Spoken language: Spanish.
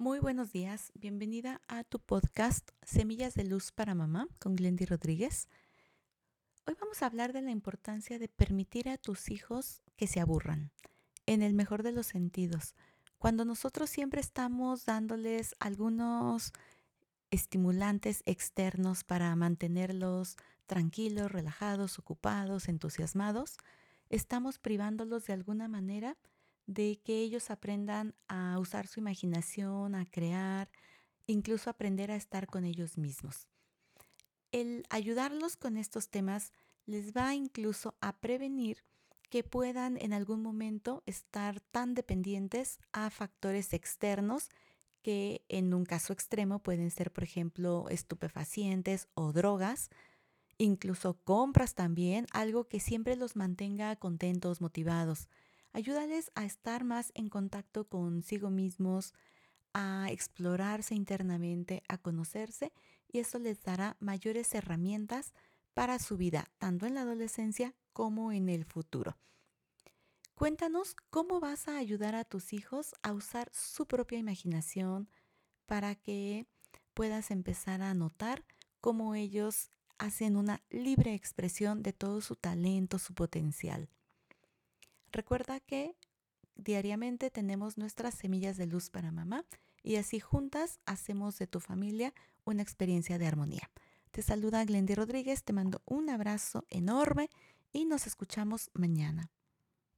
Muy buenos días, bienvenida a tu podcast Semillas de Luz para Mamá con Glendy Rodríguez. Hoy vamos a hablar de la importancia de permitir a tus hijos que se aburran, en el mejor de los sentidos. Cuando nosotros siempre estamos dándoles algunos estimulantes externos para mantenerlos tranquilos, relajados, ocupados, entusiasmados, estamos privándolos de alguna manera de que ellos aprendan a usar su imaginación, a crear, incluso aprender a estar con ellos mismos. El ayudarlos con estos temas les va incluso a prevenir que puedan en algún momento estar tan dependientes a factores externos que en un caso extremo pueden ser, por ejemplo, estupefacientes o drogas, incluso compras también, algo que siempre los mantenga contentos, motivados. Ayúdales a estar más en contacto consigo mismos, a explorarse internamente, a conocerse y eso les dará mayores herramientas para su vida, tanto en la adolescencia como en el futuro. Cuéntanos cómo vas a ayudar a tus hijos a usar su propia imaginación para que puedas empezar a notar cómo ellos hacen una libre expresión de todo su talento, su potencial. Recuerda que diariamente tenemos nuestras semillas de luz para mamá y así juntas hacemos de tu familia una experiencia de armonía. Te saluda Glendy Rodríguez, te mando un abrazo enorme y nos escuchamos mañana.